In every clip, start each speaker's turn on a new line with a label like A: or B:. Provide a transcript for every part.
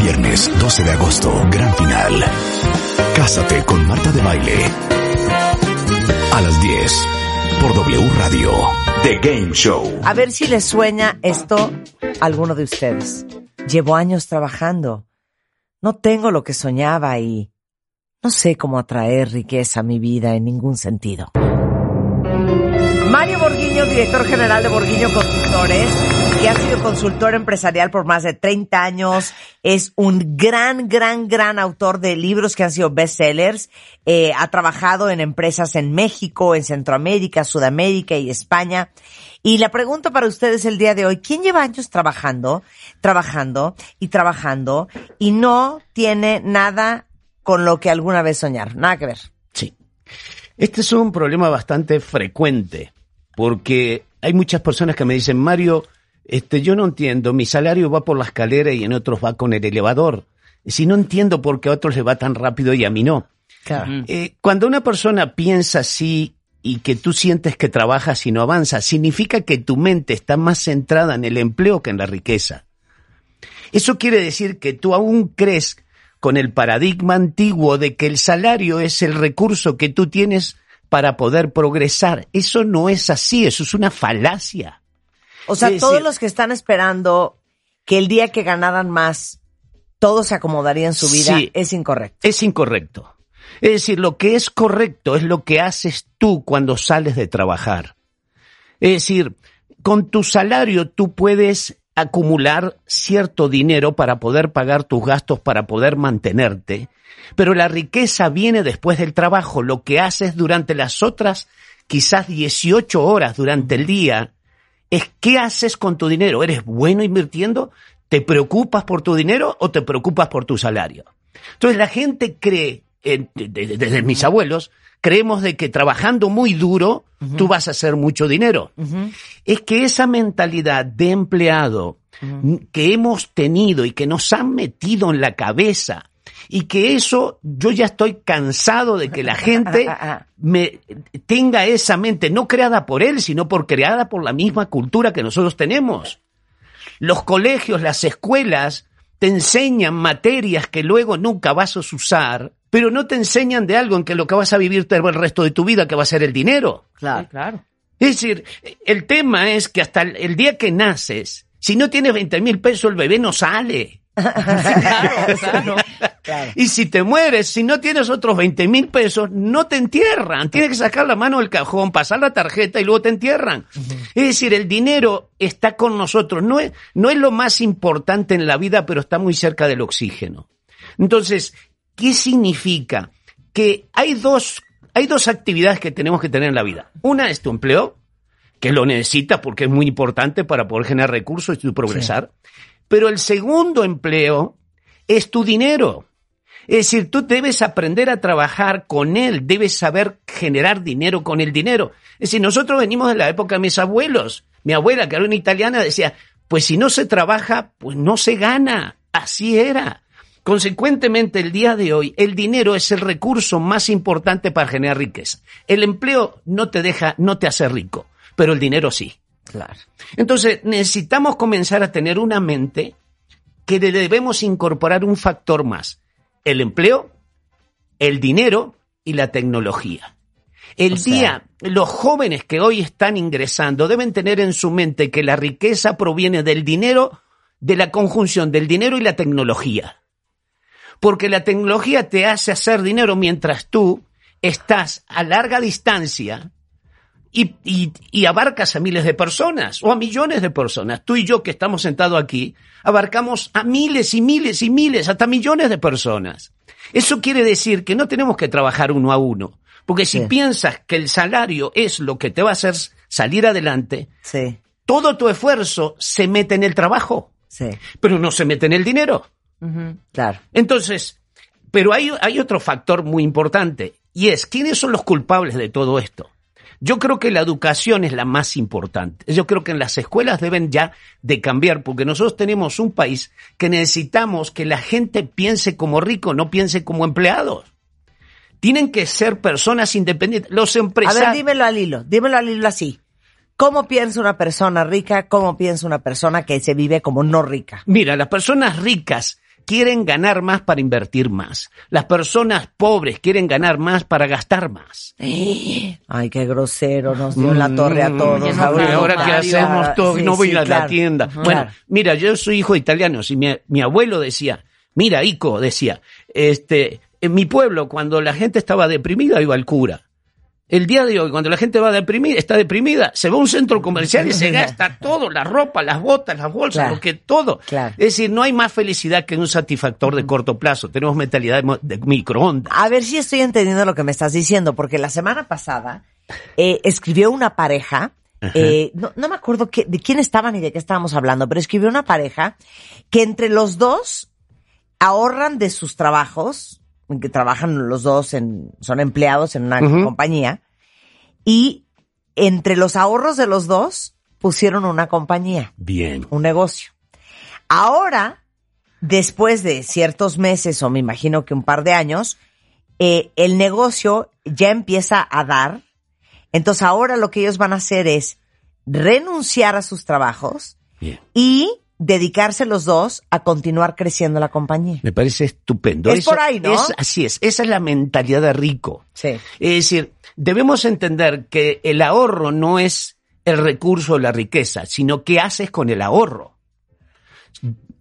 A: Viernes 12 de agosto, gran final. Cásate con Marta de Baile. A las 10, por W Radio, The Game Show.
B: A ver si les sueña esto a alguno de ustedes. Llevo años trabajando. No tengo lo que soñaba y no sé cómo atraer riqueza a mi vida en ningún sentido. Mario Borguiño, director general de Borguiño Consultores, que ha sido consultor empresarial por más de 30 años, es un gran, gran, gran autor de libros que han sido bestsellers, eh, ha trabajado en empresas en México, en Centroamérica, Sudamérica y España. Y la pregunta para ustedes el día de hoy, ¿quién lleva años trabajando, trabajando y trabajando y no tiene nada con lo que alguna vez soñar? Nada que ver.
C: Sí. Este es un problema bastante frecuente, porque hay muchas personas que me dicen, Mario, este, yo no entiendo, mi salario va por la escalera y en otros va con el elevador. Si no entiendo por qué a otros les va tan rápido y a mí no.
B: Claro.
C: Eh, cuando una persona piensa así y que tú sientes que trabajas y no avanza, significa que tu mente está más centrada en el empleo que en la riqueza. Eso quiere decir que tú aún crees con el paradigma antiguo de que el salario es el recurso que tú tienes para poder progresar. Eso no es así, eso es una falacia.
B: O sea, todos los que están esperando que el día que ganaran más, todo se acomodaría en su vida,
C: Sí.
B: es incorrecto.
C: Es incorrecto. Es decir, lo que es correcto es lo que haces tú cuando sales de trabajar. Es decir, con tu salario tú puedes acumular cierto dinero para poder pagar tus gastos, para poder mantenerte, pero la riqueza viene después del trabajo. Lo que haces durante las otras quizás 18 horas durante el día es qué haces con tu dinero. ¿Eres bueno invirtiendo? ¿Te preocupas por tu dinero o te preocupas por tu salario? Entonces la gente cree, desde mis abuelos, creemos de que trabajando muy duro tú vas a hacer mucho dinero. Es que esa mentalidad de empleado que hemos tenido y que nos han metido en la cabeza y que eso yo ya estoy cansado de que la gente me tenga esa mente no creada por él, sino por creada por la misma cultura que nosotros tenemos. Los colegios, las escuelas te enseñan materias que luego nunca vas a usar, pero no te enseñan de algo en que lo que vas a vivir el resto de tu vida, que va a ser el dinero.
B: Claro.
D: claro.
C: Es decir, el tema es que hasta el- el día que naces, si no tienes 20 mil pesos, el bebé no sale.
D: Claro, claro.
C: Y si te mueres, si no tienes otros 20 mil pesos, no te entierran. Tienes que sacar la mano del cajón, pasar la tarjeta y luego te entierran. Es decir, el dinero está con nosotros. No es, no es lo más importante en la vida, pero está muy cerca del oxígeno. Entonces, ¿qué significa? Que hay dos, hay dos actividades que tenemos que tener en la vida. Una es tu empleo, que lo necesitas porque es muy importante para poder generar recursos y progresar. Pero el segundo empleo es tu dinero. Es decir, tú debes aprender a trabajar con él, debes saber generar dinero con el dinero. Es decir, nosotros venimos de la época de mis abuelos. Mi abuela, que era una italiana, decía, pues si no se trabaja, pues no se gana. Así era. Consecuentemente, el día de hoy, el dinero es el recurso más importante para generar riqueza. El empleo no te deja, no te hace rico, pero el dinero sí.
B: Claro.
C: Entonces, necesitamos comenzar a tener una mente que le debemos incorporar un factor más. El empleo, el dinero y la tecnología. El
B: O sea-
C: día, los jóvenes que hoy están ingresando deben tener en su mente que la riqueza proviene del dinero, de la conjunción del dinero y la tecnología. Porque la tecnología te hace hacer dinero mientras tú estás a larga distancia y, y- y abarcas a miles de personas o a millones de personas. Tú y yo que estamos sentados aquí, abarcamos a miles y miles y miles, hasta millones de personas. Eso quiere decir que no tenemos que trabajar uno a uno, porque si
B: Sí.
C: piensas que el salario es lo que te va a hacer salir adelante,
B: Sí.
C: todo tu esfuerzo se mete en el trabajo.
B: Sí,
C: pero no se mete en el dinero.
B: Claro.
C: Entonces, pero hay, hay otro factor muy importante y es, ¿quiénes son los culpables de todo esto? Yo creo que la educación es la más importante. Yo creo que en las escuelas deben ya de cambiar porque nosotros tenemos un país que necesitamos que la gente piense como rico, no piense como empleados. Tienen que ser personas independientes. Los
B: A
C: empresarios.
B: ver, dímelo al hilo, dímelo al hilo así. ¿Cómo piensa una persona rica? ¿Cómo piensa una persona que se vive como no rica?
C: Mira, las personas ricas quieren ganar más para invertir más. Las personas pobres quieren ganar más para gastar más.
B: Ay, qué grosero, nos dio la torre a todos.
D: ya no,
B: ahora Mario.
C: hacemos todo,
B: Sí,
C: no voy
B: sí,
C: a
B: claro.
C: la tienda. Bueno,
B: Claro.
C: mira, yo soy hijo de italianos y mi, mi abuelo decía, mira, Ico decía, este, en mi pueblo cuando la gente estaba deprimida iba al cura. El día de hoy, cuando la gente va deprimida, está deprimida, se va a un centro comercial y se gasta todo, la ropa, las botas, las bolsas,
B: Claro.
C: lo que todo.
B: Claro.
C: Es decir, no hay más felicidad que un satisfactor de corto plazo. Tenemos mentalidad de, microondas.
B: A ver si estoy entendiendo lo que me estás diciendo, porque la semana pasada eh, escribió una pareja, eh, no, no me acuerdo qué- de quién estaban y de qué estábamos hablando, pero escribió una pareja que entre los dos ahorran de sus trabajos, que trabajan los dos en, son empleados en una compañía, y entre los ahorros de los dos pusieron una compañía
C: Bien.
B: un negocio. Ahora, después de ciertos meses o me imagino que un par de años, eh, el negocio ya empieza a dar. Entonces ahora lo que ellos van a hacer es renunciar a sus trabajos
C: Bien.
B: y dedicarse los dos a continuar creciendo la compañía.
C: Me parece estupendo.
B: Es por ahí, ¿no?
C: es- así es. Esa es la mentalidad de rico.
B: Sí.
C: Es decir, debemos entender que el ahorro no es el recurso o la riqueza, sino qué haces con el ahorro.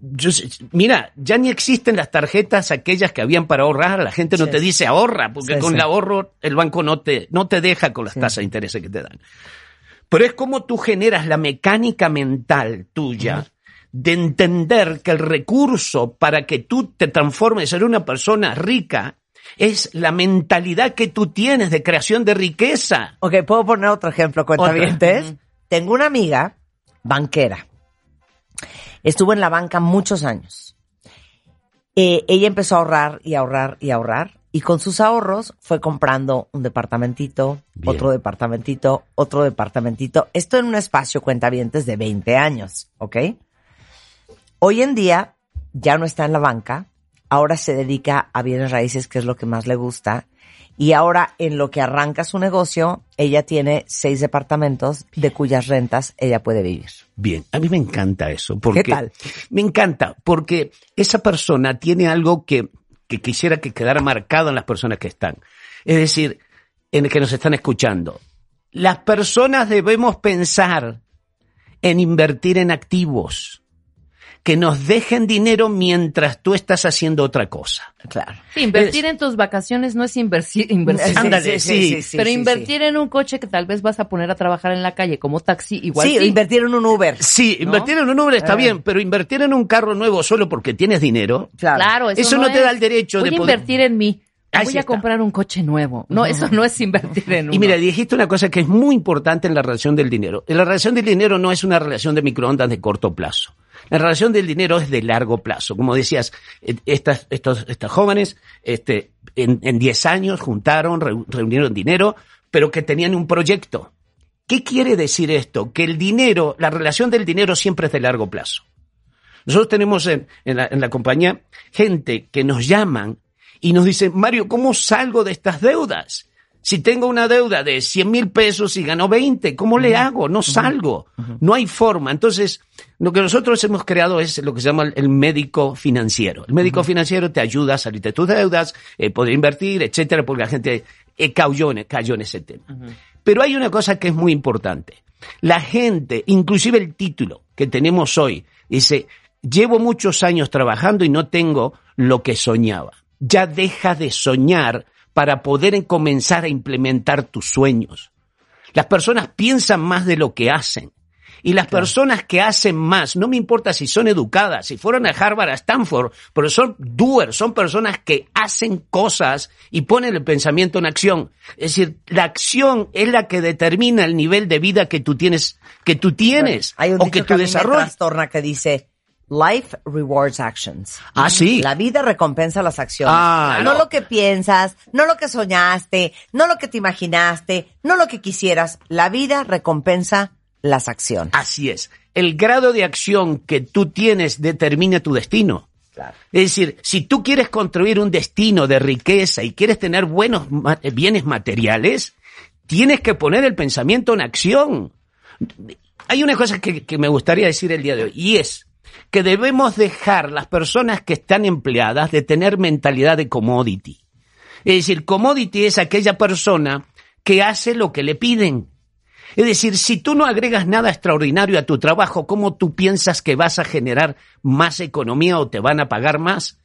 C: Yo mira, ya ni existen las tarjetas aquellas que habían para ahorrar. La gente no
B: Sí.
C: te dice ahorra, porque
B: Sí,
C: con
B: sí.
C: el ahorro el banco no te, no te deja con las tasas de interés que te dan. Pero es como tú generas la mecánica mental tuya de entender que el recurso para que tú te transformes en una persona rica es la mentalidad que tú tienes de creación de riqueza.
B: Ok, puedo poner otro ejemplo, cuentavientes. Tengo una amiga banquera. Estuvo en la banca muchos años. Eh, ella empezó a ahorrar y ahorrar y ahorrar. Y con sus ahorros fue comprando un departamentito,
C: Bien.
B: otro departamentito, otro departamentito. Esto en un espacio cuentavientes de 20 años, ¿ok? Hoy en día ya no está en la banca, ahora se dedica a bienes raíces, que es lo que más le gusta. Y ahora, en lo que arranca su negocio, ella tiene seis departamentos de cuyas rentas ella puede vivir.
C: Bien, a mí me encanta eso. Porque
B: ¿Qué tal?
C: Me encanta, porque esa persona tiene algo que, que quisiera que quedara marcado en las personas que están. Es decir, en el que nos están escuchando. Las personas debemos pensar en invertir en activos que nos dejen dinero mientras tú estás haciendo otra cosa.
B: Claro.
D: Sí, invertir en tus vacaciones no es invertir, inversión.
C: Ándale, sí,
D: Pero invertir en un coche que tal vez vas a poner a trabajar en la calle como taxi, igual
B: Sí,
D: sí.
B: invertir en un Uber.
C: Sí, invertir en un Uber está
B: Eh.
C: bien, pero invertir en un carro nuevo solo porque tienes dinero,
D: Claro, eso,
C: Eso no te
D: es.
C: da el derecho
D: Voy
C: de
D: a
C: poder-
D: invertir en mí.
C: Ahí
D: Voy
C: sí
D: a comprar un coche nuevo. No, eso no es invertir en uno.
C: Y mira, dijiste una cosa que es muy importante en la relación del dinero. La relación del dinero no es una relación de microondas de corto plazo. La relación del dinero es de largo plazo. Como decías, eh, estas, estos, estas jóvenes este, en, en 10 años juntaron, reu- reunieron dinero, pero que tenían un proyecto. ¿Qué quiere decir esto? Que el dinero, la relación del dinero siempre es de largo plazo. Nosotros tenemos en, en la, en la compañía gente que nos llaman y nos dicen, Mario, ¿cómo salgo de estas deudas? Si tengo una deuda de 100 mil pesos y gano 20, ¿cómo le hago? No salgo. No hay forma. Entonces, lo que nosotros hemos creado es lo que se llama el- médico financiero. El médico financiero te ayuda a salir de tus deudas, eh, poder invertir, etcétera, porque la gente eh, cayó, en, cayó en ese tema. Pero hay una cosa que es muy importante. La gente, inclusive el título que tenemos hoy, dice, llevo muchos años trabajando y no tengo lo que soñaba. Ya deja de soñar para poder en- comenzar a implementar tus sueños. Las personas piensan más de lo que hacen. Y las personas que hacen más, no me importa si son educadas, si fueron a Harvard, a Stanford, pero son doers, son personas que hacen cosas y ponen el pensamiento en acción. Es decir, la acción es la que determina el nivel de vida que tú tienes, que tú tienes,
B: Hay un
C: o
B: dicho
C: que tú desarrollas.
B: trastorna que dice, Life rewards actions.
C: Ah, sí.
B: La vida recompensa las acciones.
C: Ah,
B: no
C: no.
B: lo que piensas, no lo que soñaste, no lo que te imaginaste, no lo que quisieras. La vida recompensa las acciones.
C: Así es. El grado de acción que tú tienes determina tu destino.
B: Claro.
C: Es decir, si tú quieres construir un destino de riqueza y quieres tener buenos bienes materiales, tienes que poner el pensamiento en acción. Hay una cosa que, que me gustaría decir el día de hoy, y es que debemos dejar las personas que están empleadas de tener mentalidad de commodity. Es decir, commodity es aquella persona que hace lo que le piden. Es decir, si tú no agregas nada extraordinario a tu trabajo, ¿cómo tú piensas que vas a generar más economía o te van a pagar más?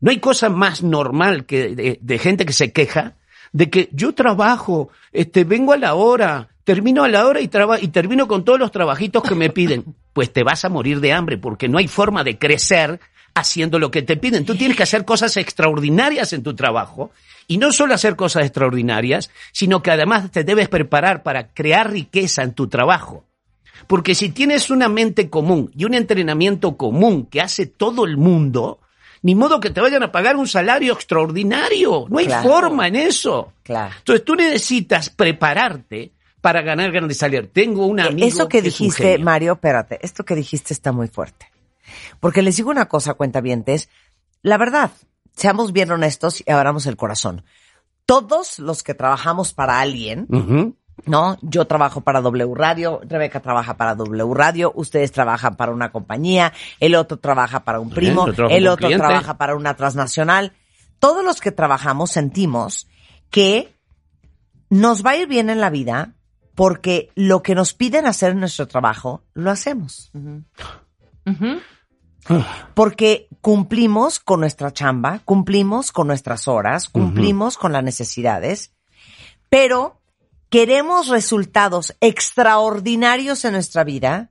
C: No hay cosa más normal que de, gente que se queja de que yo trabajo, este, vengo a la hora, termino a la hora y, traba- y termino con todos los trabajitos que me piden. Pues te vas a morir de hambre porque no hay forma de crecer haciendo lo que te piden. Tú tienes que hacer cosas extraordinarias en tu trabajo y no solo hacer cosas extraordinarias, sino que además te debes preparar para crear riqueza en tu trabajo. Porque si tienes una mente común y un entrenamiento común que hace todo el mundo, ni modo que te vayan a pagar un salario extraordinario. No hay
B: Claro.
C: forma en eso.
B: Claro.
C: Entonces tú necesitas prepararte para ganar grandes salarios. Tengo un amigo
B: Eso que
C: un
B: dijiste. Mario, espérate, esto que dijiste está muy fuerte. Porque les digo una cosa, cuentavientes, la verdad, seamos bien honestos y abramos el corazón. Todos los que trabajamos para alguien. ¿no? Yo trabajo para W Radio, Rebeca trabaja para W Radio, ustedes trabajan para una compañía, el otro trabaja para un primo, el otro
C: cliente.
B: trabaja para una transnacional. Todos los que trabajamos sentimos que nos va a ir bien en la vida porque lo que nos piden hacer en nuestro trabajo, lo hacemos. Porque cumplimos con nuestra chamba, cumplimos con nuestras horas, cumplimos con las necesidades, pero queremos resultados extraordinarios en nuestra vida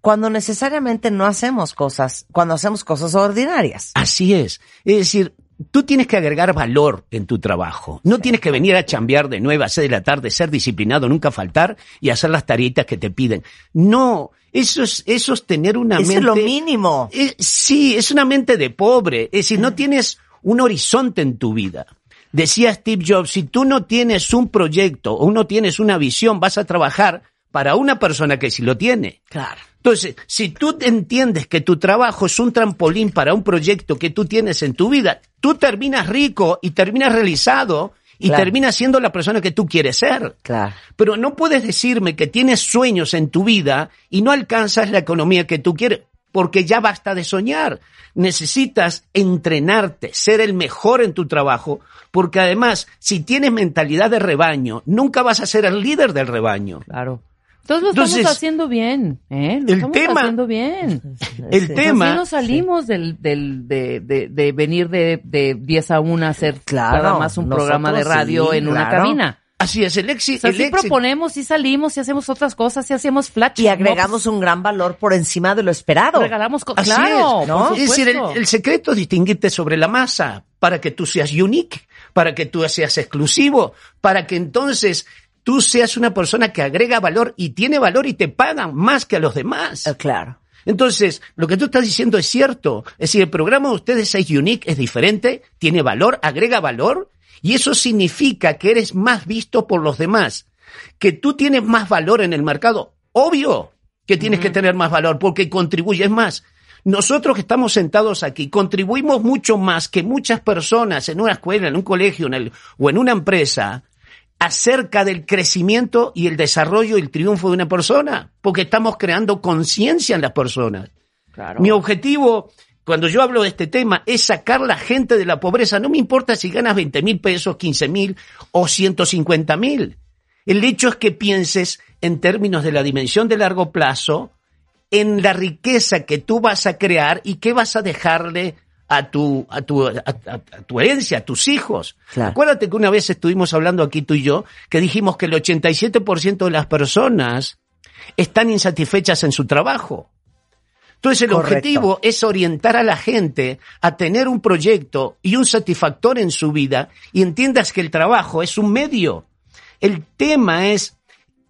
B: cuando necesariamente no hacemos cosas, cuando hacemos cosas ordinarias.
C: Así es. Es decir, tú tienes que agregar valor en tu trabajo. No tienes que venir a chambear de 9 a 6 de la tarde, ser disciplinado, nunca faltar y hacer las tareitas que te piden. No, eso es, eso es tener una
B: Eso
C: mente.
B: es lo mínimo.
C: Eh, sí, es una mente de pobre. Es decir, no tienes un horizonte en tu vida. Decía Steve Jobs, si tú no tienes un proyecto o no tienes una visión, vas a trabajar para una persona que sí lo tiene.
B: Claro.
C: Entonces, si tú entiendes que tu trabajo es un trampolín para un proyecto que tú tienes en tu vida, tú terminas rico y terminas realizado y
B: Claro.
C: terminas siendo la persona que tú quieres ser.
B: Claro.
C: Pero no puedes decirme que tienes sueños en tu vida y no alcanzas la economía que tú quieres, porque ya basta de soñar. Necesitas entrenarte, ser el mejor en tu trabajo, porque además, si tienes mentalidad de rebaño, nunca vas a ser el líder del rebaño.
D: Claro. Entonces lo
C: Entonces,
D: estamos haciendo bien, ¿eh? Lo
C: el
D: estamos
C: tema-
D: haciendo bien.
C: El
B: Sí.
C: tema...
D: Así nos salimos del, del, de, de, de venir de, de 10 a 1 a hacer
B: Claro,
D: nada más un programa de radio
B: sí,
D: en una cabina.
C: Así es, el
D: O
C: éxito.
D: sea,
C: el
D: sí proponemos, sí salimos, sí hacemos otras cosas, sí hacemos flash.
B: Y agregamos un gran valor por encima de lo esperado.
D: regalamos cosas. Claro,
C: es,
D: por
C: Es decir, el, el secreto es distinguirte sobre la masa para que tú seas unique, para que tú seas exclusivo, para que entonces tú seas una persona que agrega valor y tiene valor y te pagan más que a los demás.
B: Eh, Claro.
C: Entonces, lo que tú estás diciendo es cierto. Es decir, el programa de ustedes es unique, es diferente, tiene valor, agrega valor, y eso significa que eres más visto por los demás, que tú tienes más valor en el mercado. Obvio que tienes que tener más valor porque contribuyes más. Nosotros que estamos sentados aquí contribuimos mucho más que muchas personas en una escuela, en un colegio en el- o en una empresa acerca del crecimiento y el desarrollo y el triunfo de una persona, porque estamos creando conciencia en las personas.
D: Claro.
C: Mi objetivo, cuando yo hablo de este tema, es sacar la gente de la pobreza. No me importa si ganas 20 mil pesos, 15 mil o 150 mil. El hecho es que pienses en términos de la dimensión de largo plazo, en la riqueza que tú vas a crear y qué vas a dejarle a tu, a tu, a, tu herencia, a tus hijos.
B: Claro.
C: Acuérdate que una vez estuvimos hablando aquí tú y yo, que dijimos que el 87% de las personas están insatisfechas en su trabajo. Entonces el
B: Correcto.
C: objetivo es orientar a la gente a tener un proyecto y un satisfactor en su vida y entiendas que el trabajo es un medio. El tema es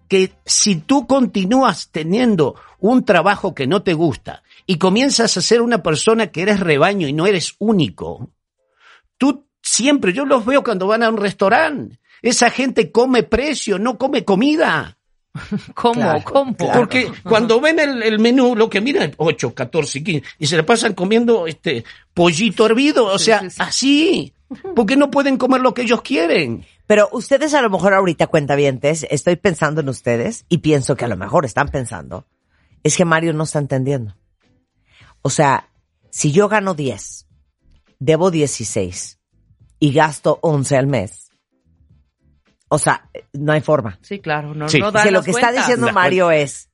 C: que si tú continúas teniendo un trabajo que no te gusta y comienzas a ser una persona que eres rebaño y no eres único, tú siempre, yo los veo cuando van a un restaurante, esa gente come precio, no come comida.
D: ¿Cómo?
B: Claro,
D: ¿Cómo?
B: claro.
C: Porque cuando ven el, el menú, lo que miran es 8, 14, 15, y se le pasan comiendo este pollito hervido, o
D: Sí,
C: sea,
D: sí, sí.
C: así, porque no pueden comer lo que ellos quieren.
B: Pero ustedes a lo mejor ahorita cuentavientes, estoy pensando en ustedes y pienso que a lo mejor están pensando, es que Mario no está entendiendo. O sea, si yo gano 10, debo 16 y gasto 11 al mes. O sea, no hay forma.
D: Sí, claro. No,
C: Sí.
D: no
B: Dice,
D: dan
B: lo que está diciendo Mario es,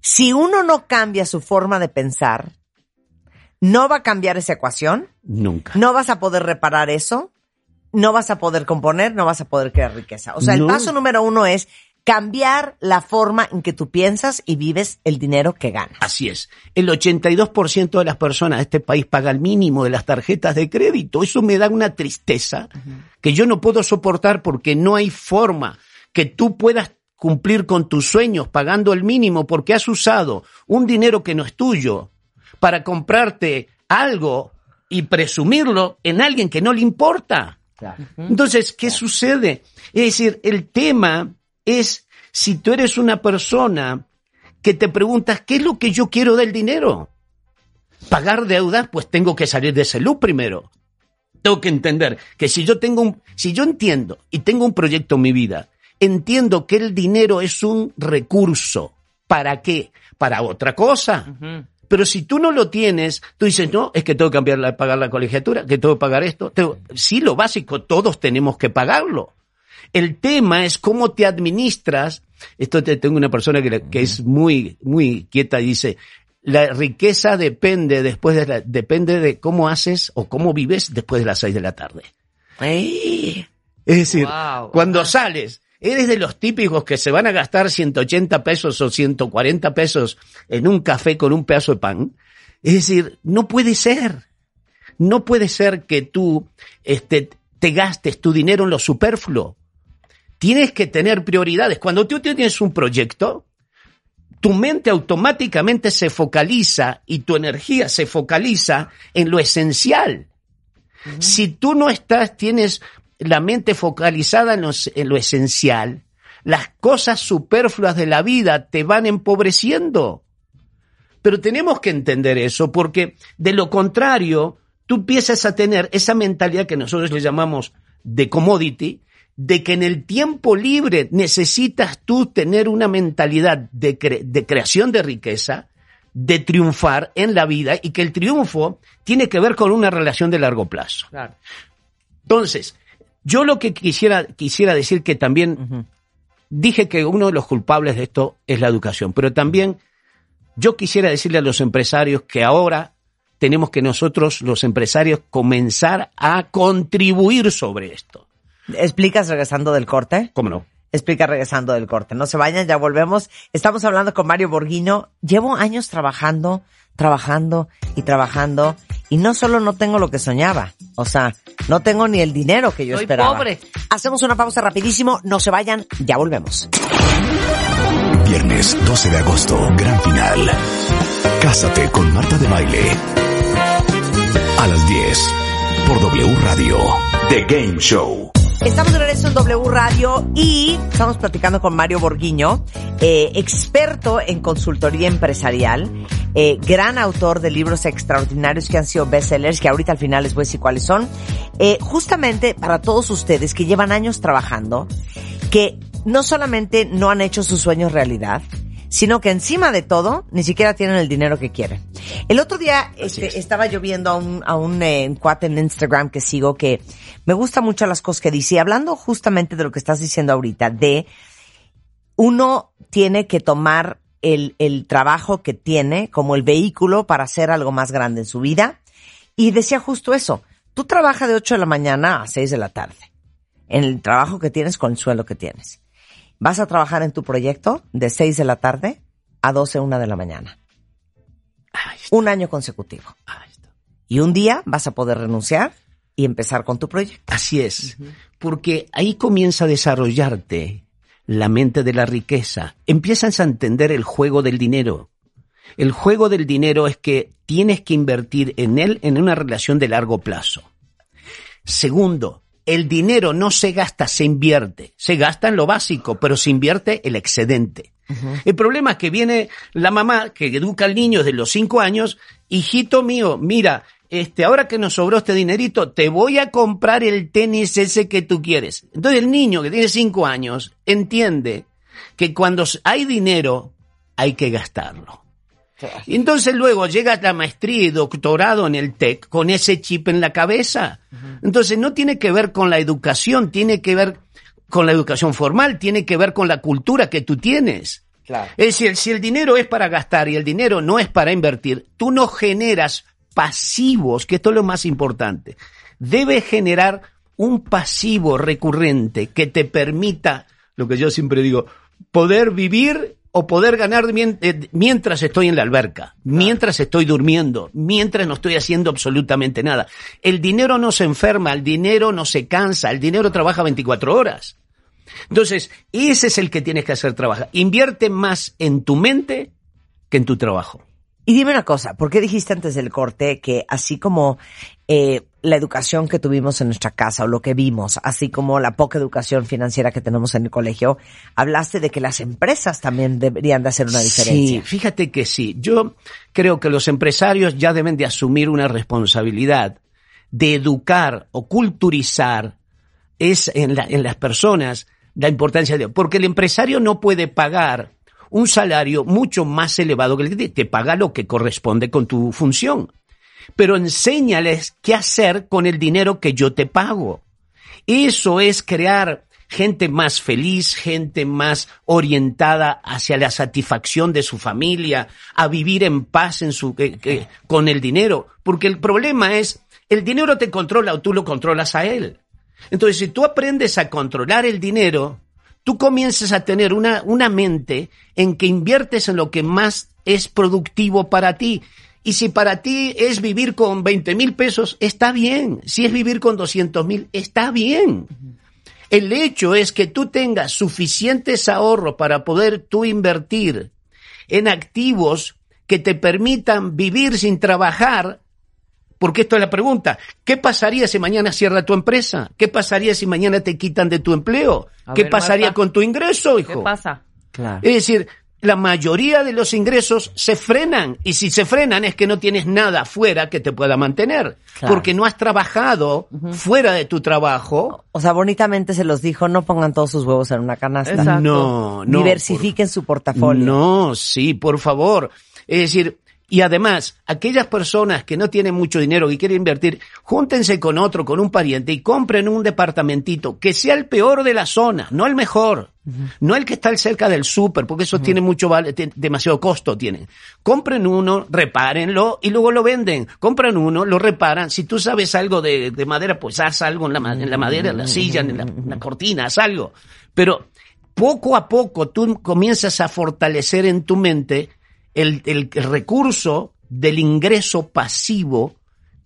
B: si uno no cambia su forma de pensar, no va a cambiar esa ecuación,
C: Nunca.
B: no vas a poder reparar eso, no vas a poder componer, no vas a poder crear riqueza. O sea, el paso número uno es cambiar la forma en que tú piensas y vives el dinero que ganas.
C: Así es. El 82% de las personas de este país paga el mínimo de las tarjetas de crédito. Eso me da una tristeza que yo no puedo soportar porque no hay forma que tú puedas cumplir con tus sueños pagando el mínimo porque has usado un dinero que no es tuyo para comprarte algo y presumirlo en alguien que no le importa. Entonces, ¿qué sucede? Es decir, el tema es si tú eres una persona que te preguntas, ¿qué es lo que yo quiero del dinero? Pagar deudas, pues tengo que salir de ese loop primero. Tengo que entender que si yo tengo un, si yo entiendo y tengo un proyecto en mi vida, entiendo que el dinero es un recurso. ¿Para qué? Para otra cosa. Pero si tú no lo tienes, tú dices, no, es que tengo que cambiar la, pagar la colegiatura, que tengo que pagar esto. Tengo- sí, lo básico, todos tenemos que pagarlo. El tema es cómo te administras. Esto te, tengo una persona que, que es muy, muy quieta y dice, la riqueza depende después de la- depende de cómo haces o cómo vives después de las seis de la tarde. Es decir,
D: Wow.
C: cuando sales, eres de los típicos que se van a gastar 180 pesos o 140 pesos en un café con un pedazo de pan. Es decir, no puede ser. No puede ser que tú este, te gastes tu dinero en lo superfluo. Tienes que tener prioridades. Cuando tú tienes un proyecto, tu mente automáticamente se focaliza y tu energía se focaliza en lo esencial. Si tú no estás, tienes la mente focalizada en, los- en lo esencial, las cosas superfluas de la vida te van empobreciendo. Pero tenemos que entender eso porque de lo contrario, tú empiezas a tener esa mentalidad que nosotros le llamamos de commodity, de que en el tiempo libre necesitas tú tener una mentalidad de, cre- de creación de riqueza, de triunfar en la vida y que el triunfo tiene que ver con una relación de largo plazo.
D: Claro.
C: Entonces, yo lo que quisiera, quisiera decir que también dije que uno de los culpables de esto es la educación, pero también yo quisiera decirle a los empresarios que ahora tenemos que nosotros, los empresarios, comenzar a contribuir sobre esto.
B: ¿Explicas regresando del corte?
C: ¿Cómo no?
B: Explica regresando del corte. No se vayan, ya volvemos. Estamos hablando con Mario Borguino. Llevo años trabajando, trabajando y trabajando. Y no solo no tengo lo que soñaba. O sea, no tengo ni el dinero que yo
D: Soy
B: esperaba.
D: pobre.
B: Hacemos una pausa rapidísimo. No se vayan, ya volvemos.
A: Viernes 12 de agosto, gran final. Cásate con Marta de Baile. A las 10 por W Radio. The Game Show.
B: Estamos de regreso en W Radio y estamos platicando con Mario Borguiño, eh, experto en consultoría empresarial, eh, gran autor de libros extraordinarios que han sido bestsellers, que ahorita al final les voy a decir cuáles son. Eh, justamente para todos ustedes que llevan años trabajando, que no solamente no han hecho sus sueños realidad, sino que encima de todo ni siquiera tienen el dinero que quieren. El otro día este,
C: es.
B: estaba yo viendo a un, a un eh, cuate en Instagram que sigo que me gusta mucho las cosas que dice, y hablando justamente de lo que estás diciendo ahorita, de uno tiene que tomar el, el trabajo que tiene como el vehículo para hacer algo más grande en su vida. Y decía justo eso, tú trabajas de 8 de la mañana a 6 de la tarde, en el trabajo que tienes con el sueldo que tienes. Vas a trabajar en tu proyecto de 6 de la tarde a 12, 1 de la mañana.
C: Está,
B: Un año consecutivo.
C: está.
B: Y un día vas a poder renunciar y empezar con tu proyecto.
C: Así es, porque ahí comienza a desarrollarte la mente de la riqueza. Empiezas a entender el juego del dinero. El juego del dinero es que tienes que invertir en él en una relación de largo plazo. Segundo, el dinero no se gasta, se invierte. Se gasta en lo básico, pero se invierte el excedente. El problema es que viene la mamá que educa al niño desde los cinco años, hijito mío, mira, este, ahora que nos sobró este dinerito, te voy a comprar el tenis ese que tú quieres. Entonces el niño que tiene cinco años entiende que cuando hay dinero hay que gastarlo. Y entonces luego llega la maestría y doctorado en el TEC con ese chip en la cabeza. Entonces no tiene que ver con la educación, tiene que ver con la educación formal, tiene que ver con la cultura que tú tienes.
B: Claro.
C: Es decir, si el dinero es para gastar y el dinero no es para invertir, tú no generas pasivos, que esto es lo más importante. Debes generar un pasivo recurrente que te permita, lo que yo siempre digo, poder vivir o poder ganar eh, mientras estoy en la alberca, mientras estoy durmiendo, mientras no estoy haciendo absolutamente nada. El dinero no se enferma, el dinero no se cansa, el dinero trabaja 24 horas. Entonces, ese es el que tienes que hacer trabajar. Invierte más en tu mente que en tu trabajo.
B: Y dime una cosa, ¿por qué dijiste antes del corte que así como eh, la educación que tuvimos en nuestra casa o lo que vimos, así como la poca educación financiera que tenemos en el colegio, hablaste de que las empresas también deberían de hacer una diferencia?
C: Sí, fíjate que sí. Yo creo que los empresarios ya deben de asumir una responsabilidad de educar o culturizar es en, la- en las personas la importancia de... Porque el empresario no puede pagar un salario mucho más elevado que el que te- te paga lo que corresponde con tu función. Pero enséñales qué hacer con el dinero que yo te pago. Eso es crear gente más feliz, gente más orientada hacia la satisfacción de su familia, a vivir en paz en su, eh, eh, con el dinero. Porque el problema es, el dinero te controla o tú lo controlas a él. Entonces, si tú aprendes a controlar el dinero, tú comienzas a tener una, una mente en que inviertes en lo que más es productivo para ti. Y si para ti es vivir con 20 mil pesos, está bien. Si es vivir con 200 mil, está bien. El hecho es que tú tengas suficientes ahorros para poder tú invertir en activos que te permitan vivir sin trabajar porque esto es la pregunta. ¿Qué pasaría si mañana cierra tu empresa? ¿Qué pasaría si mañana te quitan de tu empleo?
D: A
C: ¿Qué
D: ver,
C: pasaría
D: Marta.
C: con tu ingreso,
D: ¿Qué
C: hijo?
D: pasa?
B: Claro.
C: Es decir, la mayoría de los ingresos se frenan y si se frenan es que no tienes nada afuera que te pueda mantener,
B: Claro.
C: porque no has trabajado fuera de tu trabajo.
B: O sea, bonitamente se los dijo, no pongan todos sus huevos en una canasta.
D: Exacto.
C: No, no.
B: Diversifiquen su
C: por-
B: portafolio.
C: No, sí, por favor. Es decir, y además, aquellas personas que no tienen mucho dinero y quieren invertir, júntense con otro, con un pariente y compren un departamentito que sea el peor de la zona, no el mejor. No el que está cerca del súper, porque eso tiene mucho demasiado costo tienen. Compren uno, repárenlo y luego lo venden. Compran uno, lo reparan. Si tú sabes algo de, de madera, pues haz algo en la, en la madera, en la silla, en la, en la cortina, haz algo. Pero poco a poco tú comienzas a fortalecer en tu mente el, el recurso del ingreso pasivo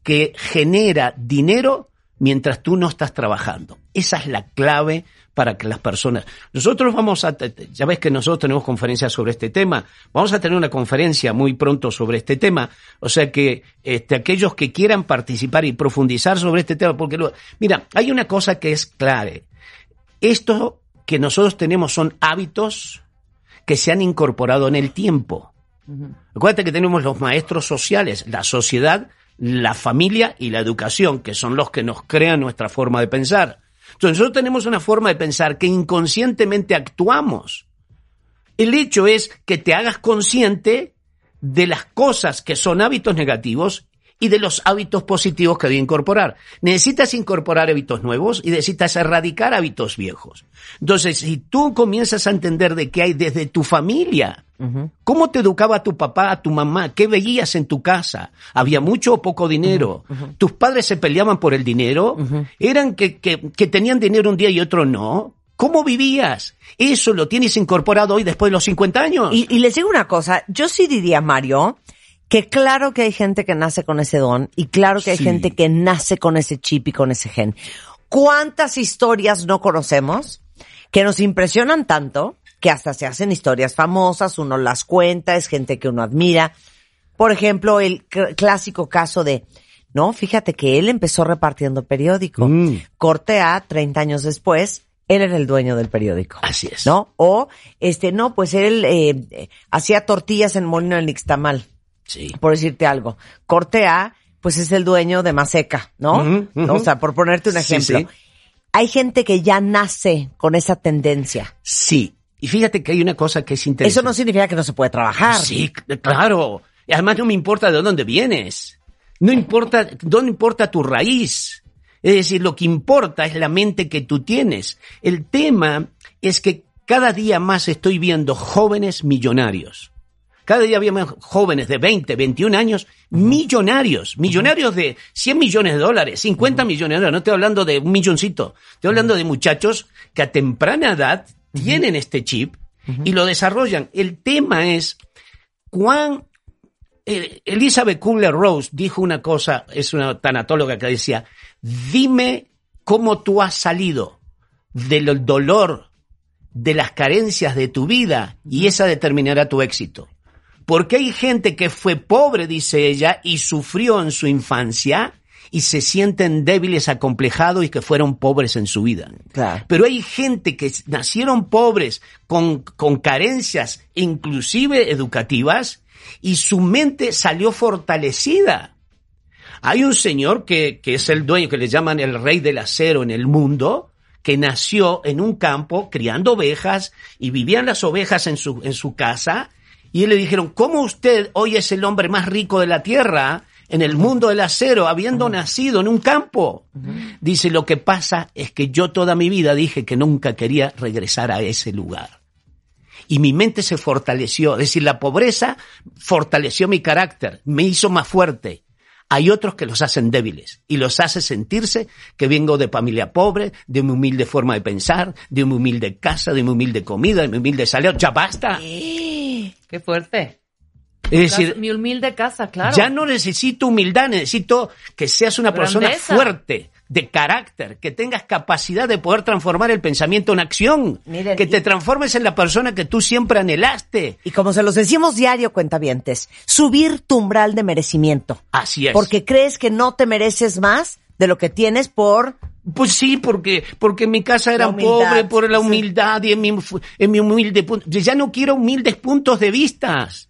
C: que genera dinero mientras tú no estás trabajando. Esa es la clave para que las personas... Nosotros vamos a... Ya ves que nosotros tenemos conferencias sobre este tema. Vamos a tener una conferencia muy pronto sobre este tema. O sea que este, aquellos que quieran participar y profundizar sobre este tema, porque... Lo, mira, hay una cosa que es clave. Esto que nosotros tenemos son hábitos que se han incorporado en el tiempo. Acuérdate que tenemos los maestros sociales, la sociedad, la familia y la educación, que son los que nos crean nuestra forma de pensar. Entonces nosotros tenemos una forma de pensar que inconscientemente actuamos. El hecho es que te hagas consciente de las cosas que son hábitos negativos y de los hábitos positivos que debe incorporar. Necesitas incorporar hábitos nuevos y necesitas erradicar hábitos viejos. Entonces, si tú comienzas a entender de qué hay desde tu familia, ¿Cómo te educaba tu papá, tu mamá? ¿Qué veías en tu casa? ¿Había mucho o poco dinero? ¿Tus padres se peleaban por el dinero? ¿Eran que, que, que tenían dinero un día y otro no? ¿Cómo vivías? Eso lo tienes incorporado hoy después de los 50 años.
B: Y, y les digo una cosa, yo sí diría, Mario, que claro que hay gente que nace con ese don y claro que hay
C: Sí.
B: gente que nace con ese chip y con ese gen. ¿Cuántas historias no conocemos que nos impresionan tanto que hasta se hacen historias famosas, uno las cuenta, es gente que uno admira. Por ejemplo, el cl- clásico caso de, no, fíjate que él empezó repartiendo periódico.
C: Mm.
B: Corte A, 30 años después, él era el dueño del periódico.
C: Así es.
B: ¿No? O, este, no, pues él eh, hacía tortillas en Molino del Nixtamal
C: Sí.
B: por decirte algo. Corte A, pues es el dueño de Maseca, ¿no? O sea, por ponerte un
C: Sí,
B: ejemplo.
C: sí.
B: Hay gente que ya nace con esa tendencia.
C: Sí. Y fíjate que hay una cosa que es interesante.
B: Eso no significa que no se puede trabajar.
C: Sí, claro. Y además no me importa de dónde vienes. No importa, no importa tu raíz. Es decir, lo que importa es la mente que tú tienes. El tema es que cada día más estoy viendo jóvenes millonarios. Cada día veo más jóvenes de 20, 21 años, millonarios, millonarios de 100 millones de dólares, 50 millones de dólares. No estoy hablando de un milloncito. Estoy hablando de muchachos que a temprana edad tienen este chip y lo desarrollan. El tema es cuán eh, Elizabeth Kubler-Rose dijo una cosa, es una tanatóloga que decía, dime cómo tú has salido del dolor, de las carencias de tu vida y esa determinará tu éxito. Porque hay gente que fue pobre, dice ella, y sufrió en su infancia y se sienten débiles, acomplejados y que fueron pobres en su vida.
B: Claro.
C: Pero hay gente que nacieron pobres, con, con carencias, inclusive educativas, y su mente salió fortalecida. Hay un señor que, que es el dueño, que le llaman el rey del acero en el mundo, que nació en un campo criando ovejas y vivían las ovejas en su, en su casa. Y le dijeron, ¿cómo usted hoy es el hombre más rico de la tierra en el mundo del acero, habiendo nacido en un campo? Dice, lo que pasa es que yo toda mi vida dije que nunca quería regresar a ese lugar. Y mi mente se fortaleció. Es decir, la pobreza fortaleció mi carácter, me hizo más fuerte. Hay otros que los hacen débiles y los hace sentirse que vengo de familia pobre, de mi humilde forma de pensar, de mi humilde casa, de mi humilde comida, de mi humilde salario. ¡Ya basta!
D: Qué fuerte.
C: Es decir,
D: mi humilde casa, claro.
C: ya no necesito humildad, necesito que seas una persona fuerte, de carácter, que tengas capacidad de poder transformar el pensamiento en acción,
B: Miren,
C: que te transformes en la persona que tú siempre anhelaste.
B: Y como se los decimos diario, cuentavientes, subir tu umbral de merecimiento.
C: Así es.
B: Porque crees que no te mereces más de lo que tienes por
C: Pues sí, porque, porque en mi casa era pobre por la
B: sí.
C: humildad y en mi, en mi humilde punto. Ya no quiero humildes puntos de vistas,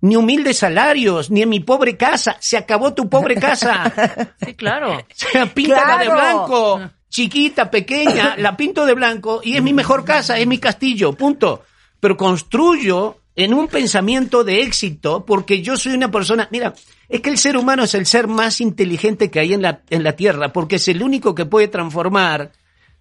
C: ni humildes salarios, ni en mi pobre casa. Se acabó tu pobre casa.
D: Sí, claro.
C: O sea, píntala de blanco, chiquita, pequeña, la pinto de blanco y es mi mejor casa, es mi castillo, punto. Pero construyo en un pensamiento de éxito porque yo soy una persona, mira, es que el ser humano es el ser más inteligente que hay en la, en la tierra porque es el único que puede transformar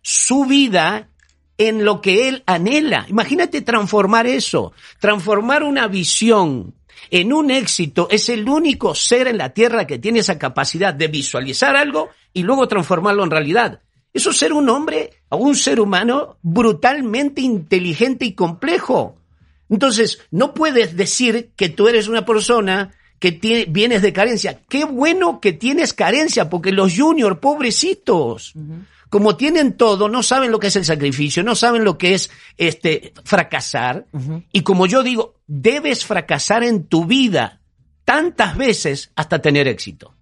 C: su vida en lo que él anhela. Imagínate transformar eso, transformar una visión en un éxito. Es el único ser en la tierra que tiene esa capacidad de visualizar algo y luego transformarlo en realidad. Eso es ser un hombre o un ser humano brutalmente inteligente y complejo. Entonces, no puedes decir que tú eres una persona que tiene, vienes de carencia. Qué bueno que tienes carencia, porque los juniors, pobrecitos, como tienen todo, no saben lo que es el sacrificio, no saben lo que es este fracasar. Y como yo digo, debes fracasar en tu vida tantas veces hasta tener éxito.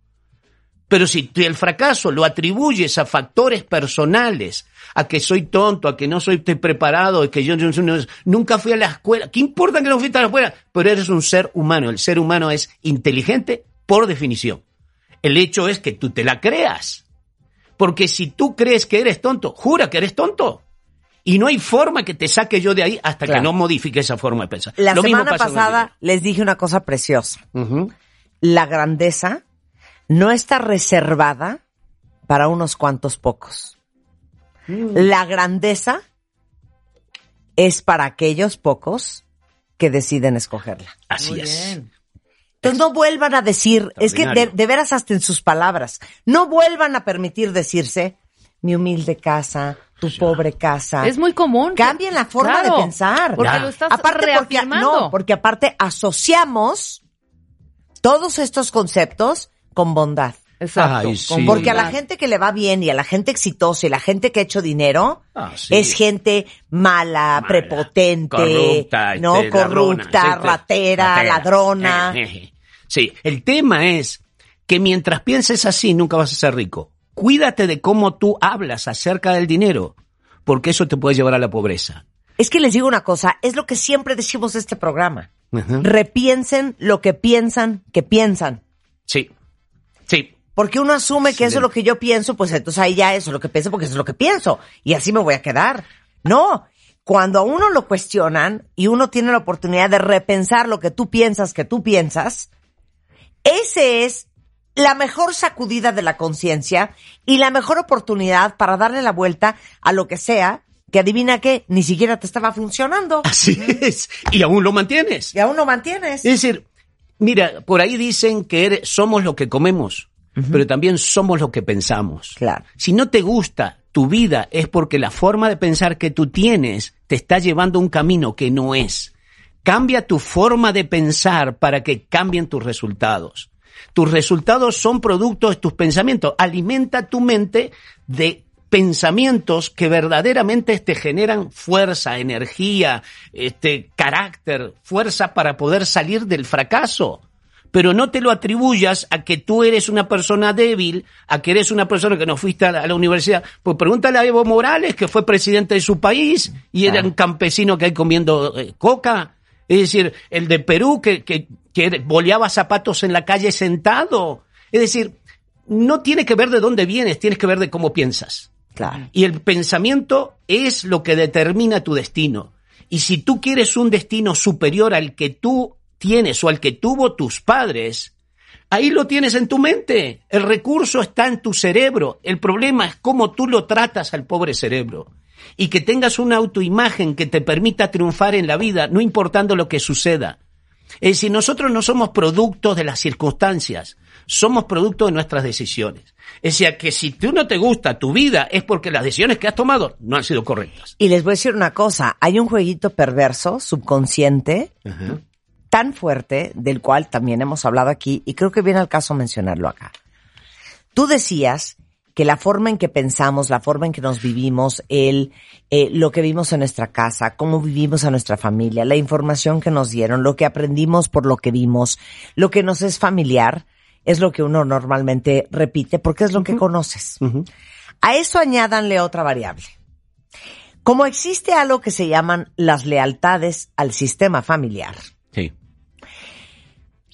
C: Pero si el fracaso lo atribuyes a factores personales, a que soy tonto, a que no soy preparado, a que yo, yo- yo- nunca fui a la escuela, ¿qué importa que no fuiste a la escuela? Pero eres un ser humano. El ser humano es inteligente por definición. El hecho es que tú te la creas. Porque si tú crees que eres tonto, jura que eres tonto. Y no hay forma que te saque yo de ahí hasta
B: Claro.
C: que no modifique esa forma de pensar.
B: La
C: Lo
B: semana pasada les dije una cosa preciosa. La grandeza no está reservada para unos cuantos pocos.
C: Mm.
B: La grandeza es para aquellos pocos que deciden escogerla.
C: Así
D: Muy
C: es.
D: bien.
B: Entonces no vuelvan a decir, es que de, de veras hasta en sus palabras, no vuelvan a permitir decirse mi humilde casa, tu pobre casa.
D: Es muy común.
B: Cambien la forma
D: Claro,
B: de pensar.
D: Porque
C: Ya.
D: lo estás
B: aparte porque, no, porque aparte asociamos todos estos conceptos con bondad.
D: Exacto.
C: Ay, sí.
D: con
B: Porque a la gente que le va bien y a la gente exitosa y la gente que ha hecho dinero
C: Ah, sí.
B: es gente mala,
C: Mala,
B: prepotente,
C: corrupta,
B: no
C: este, ladrona,
B: corrupta,
C: este,
B: ratera,
C: ratera.
B: ladrona.
C: Eh, eh, eh. Sí, el tema es que mientras pienses así nunca vas a ser rico. Cuídate de cómo tú hablas acerca del dinero, porque eso te puede llevar a la pobreza.
B: Es que les digo una cosa, es lo que siempre decimos de este programa. Repiensen lo que piensan que piensan.
C: Sí, sí.
B: Porque uno asume que eso es lo que yo pienso, pues entonces ahí ya eso es lo que pienso porque eso es lo que pienso. Y así me voy a quedar. No. Cuando a uno lo cuestionan y uno tiene la oportunidad de repensar lo que tú piensas que tú piensas, ese es la mejor sacudida de la conciencia y la mejor oportunidad para darle la vuelta a lo que sea que adivina que ni siquiera te estaba funcionando.
C: Así es. Y aún lo mantienes.
B: Y aún lo mantienes.
C: Es decir, mira, por ahí dicen que eres- somos lo que comemos, pero también somos lo que pensamos.
B: Claro.
C: Si no te gusta tu vida es porque la forma de pensar que tú tienes te está llevando a un camino que no es. Cambia tu forma de pensar para que cambien tus resultados. Tus resultados son producto de tus pensamientos. Alimenta tu mente de pensamientos que verdaderamente te generan fuerza, energía, este carácter, fuerza para poder salir del fracaso. Pero no te lo atribuyas a que tú eres una persona débil, a que eres una persona que no fuiste a la, a la universidad. Pues pregúntale a Evo Morales, que fue presidente de su país y era un campesino que hay comiendo eh, coca. Es decir, el de Perú que, que, que boleaba zapatos en la calle sentado. Es decir, no tiene que ver de dónde vienes, tienes que ver de cómo piensas.
B: Claro.
C: Y el pensamiento es lo que determina tu destino. Y si tú quieres un destino superior al que tú tienes o al que tuvo tus padres, ahí lo tienes en tu mente. El recurso está en tu cerebro. El problema es cómo tú lo tratas al pobre cerebro. Y que tengas una autoimagen que te permita triunfar en la vida, no importando lo que suceda. Es decir, nosotros no somos productos de las circunstancias, somos producto de nuestras decisiones. Es decir, que si tú no te gusta tu vida es porque las decisiones que has tomado no han sido correctas.
B: Y les voy a decir una cosa, hay un jueguito perverso, subconsciente, tan fuerte, del cual también hemos hablado aquí, y creo que viene al caso mencionarlo acá. Tú decías que la forma en que pensamos, la forma en que nos vivimos, el, eh, lo que vimos en nuestra casa, cómo vivimos a nuestra familia, la información que nos dieron, lo que aprendimos por lo que vimos, lo que nos es familiar, es lo que uno normalmente repite porque es lo que conoces. A eso añádanle otra variable. Como existe algo que se llaman las lealtades al sistema familiar,
C: Sí.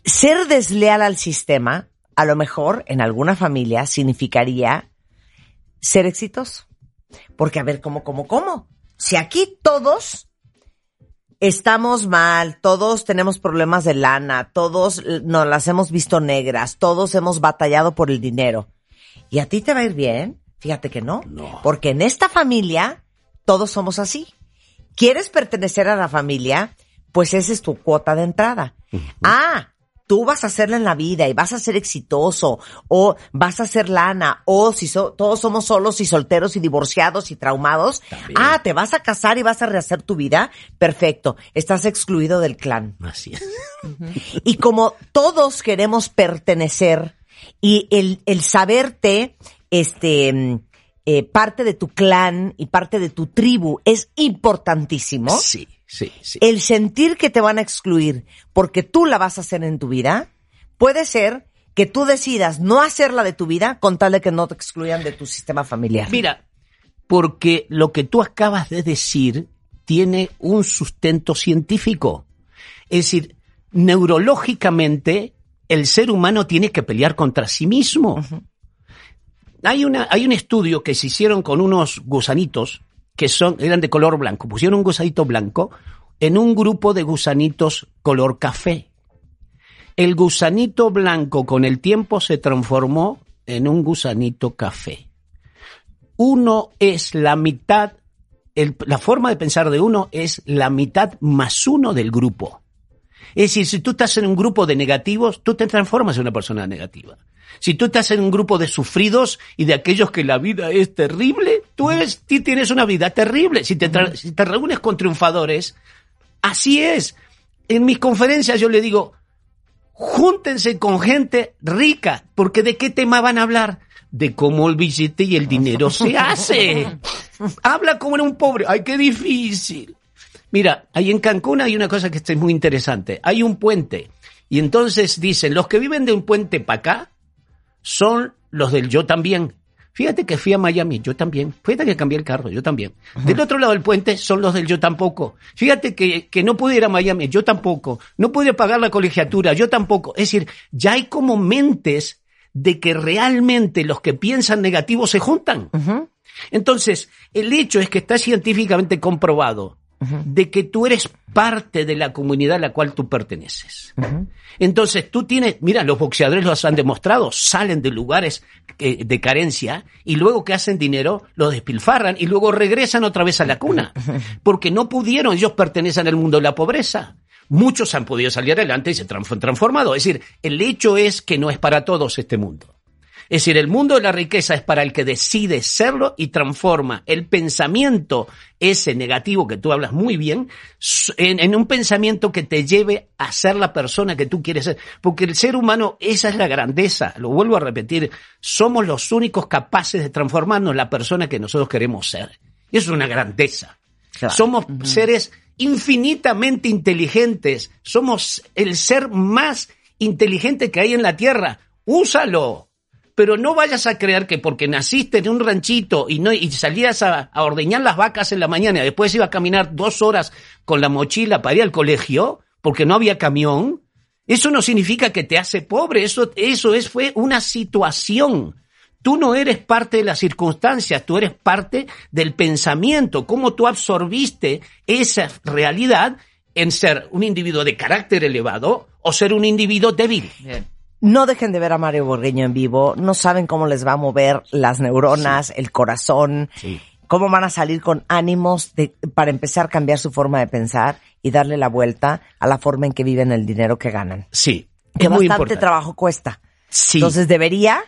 B: ser desleal al sistema, a lo mejor en alguna familia significaría ser exitoso. Porque a ver, ¿cómo, cómo, cómo? Si aquí todos estamos mal, todos tenemos problemas de lana, todos nos las hemos visto negras, todos hemos batallado por el dinero. ¿Y a ti te va a ir bien? Fíjate que no.
C: No.
B: Porque en esta familia todos somos así. ¿Quieres pertenecer a la familia? Pues esa es tu cuota de entrada. Ah, tú vas a hacerla en la vida y vas a ser exitoso o vas a ser lana o si so- todos somos solos y solteros y divorciados y traumados.
C: También.
B: Ah, te vas a casar y vas a rehacer tu vida. Perfecto. Estás excluido del clan.
C: Así es.
B: Y como todos queremos pertenecer y el, el saberte, este, eh, parte de tu clan y parte de tu tribu es importantísimo.
C: Sí, sí, sí.
B: El sentir que te van a excluir porque tú la vas a hacer en tu vida, puede ser que tú decidas no hacerla de tu vida con tal de que no te excluyan de tu sistema familiar.
C: Mira, porque lo que tú acabas de decir tiene un sustento científico. Es decir, neurológicamente el ser humano tiene que pelear contra sí mismo. Hay, una, hay un estudio que se hicieron con unos gusanitos que son, eran de color blanco. Pusieron un gusanito blanco en un grupo de gusanitos color café. El gusanito blanco con el tiempo se transformó en un gusanito café. Uno es la mitad, el- la forma de pensar de uno es la mitad más uno del grupo. Es decir, si tú estás en un grupo de negativos, tú te transformas en una persona negativa. Si tú estás en un grupo de sufridos y de aquellos que la vida es terrible, tú eres, ti tienes una vida terrible. Si te, si te reúnes con triunfadores, así es. En mis conferencias yo le digo, júntense con gente rica, porque ¿de qué tema van a hablar? De cómo el billete y el dinero se hace. Habla como era un pobre. Ay, qué difícil. Mira, ahí en Cancún hay una cosa que está muy interesante. Hay un puente. Y entonces dicen, los que viven de un puente para acá son los del yo también. Fíjate que fui a Miami, yo también. Fíjate que cambié el carro, yo también. Del otro lado del puente son los del yo tampoco. Fíjate que, que no pude ir a Miami, yo tampoco. No pude pagar la colegiatura, yo tampoco. Es decir, ya hay como mentes de que realmente los que piensan negativo se juntan. Entonces, el hecho es que está científicamente comprobado de que tú eres parte de la comunidad a la cual tú perteneces. Entonces tú tienes, mira, los boxeadores los han demostrado, salen de lugares eh, de carencia y luego que hacen dinero lo despilfarran y luego regresan otra vez a la cuna, porque no pudieron, ellos pertenecen al mundo de la pobreza. Muchos han podido salir adelante y se han transformado. Es decir, el hecho es que no es para todos este mundo. Es decir, el mundo de la riqueza es para el que decide serlo y transforma el pensamiento, ese negativo que tú hablas muy bien, en, en, un pensamiento que te lleve a ser la persona que tú quieres ser. Porque el ser humano, esa es la grandeza, lo vuelvo a repetir, somos los únicos capaces de transformarnos en la persona que nosotros queremos ser. Y eso es una grandeza. Claro. Somos uh -huh. seres infinitamente inteligentes, somos el ser más inteligente que hay en la Tierra. Úsalo pero no vayas a creer que porque naciste en un ranchito y no y salías a, ordeñar las vacas en la mañana y después iba a caminar dos horas con la mochila para ir al colegio porque no había camión, eso no significa que te hace pobre, eso, es, fue una situación. Tú no eres parte de las circunstancias, tú eres parte del pensamiento, cómo tú absorbiste esa realidad en ser un individuo de carácter elevado o ser un individuo débil.
B: No dejen de ver a Mario Borgueño en vivo. No saben cómo les va a mover las neuronas, sí. el corazón, sí. cómo van a salir con ánimos de, para empezar a cambiar su forma de pensar y darle la vuelta a la forma en que viven el dinero que ganan.
C: Sí.
B: Que bastante importante. trabajo cuesta.
C: Sí.
B: Entonces debería,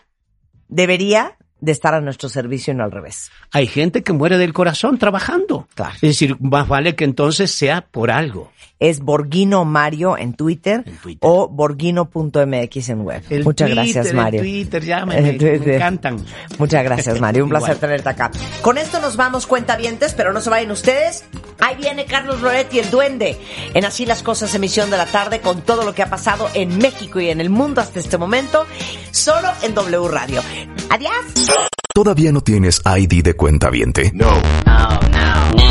B: debería de estar a nuestro servicio y no al revés.
C: Hay gente que muere del corazón trabajando.
B: Claro.
C: Es decir, más vale que entonces sea por algo.
B: Es Borguino Mario en Twitter,
C: En Twitter.
B: o borguino.mx en web.
C: El
B: Muchas
C: Twitter,
B: gracias, Mario.
C: El Twitter, llámame,
B: El Twitter.
C: me encantan.
B: Muchas gracias, Mario. Un placer tenerte acá. Con esto nos vamos, cuentavientes, pero no se vayan ustedes. Ahí viene Carlos Loretti, el duende, en Así las Cosas, emisión de la tarde, con todo lo que ha pasado en México y en el mundo hasta este momento, solo en W Radio. Adiós.
A: ¿Todavía no tienes ID de cuenta viente?
E: No.
D: No, no,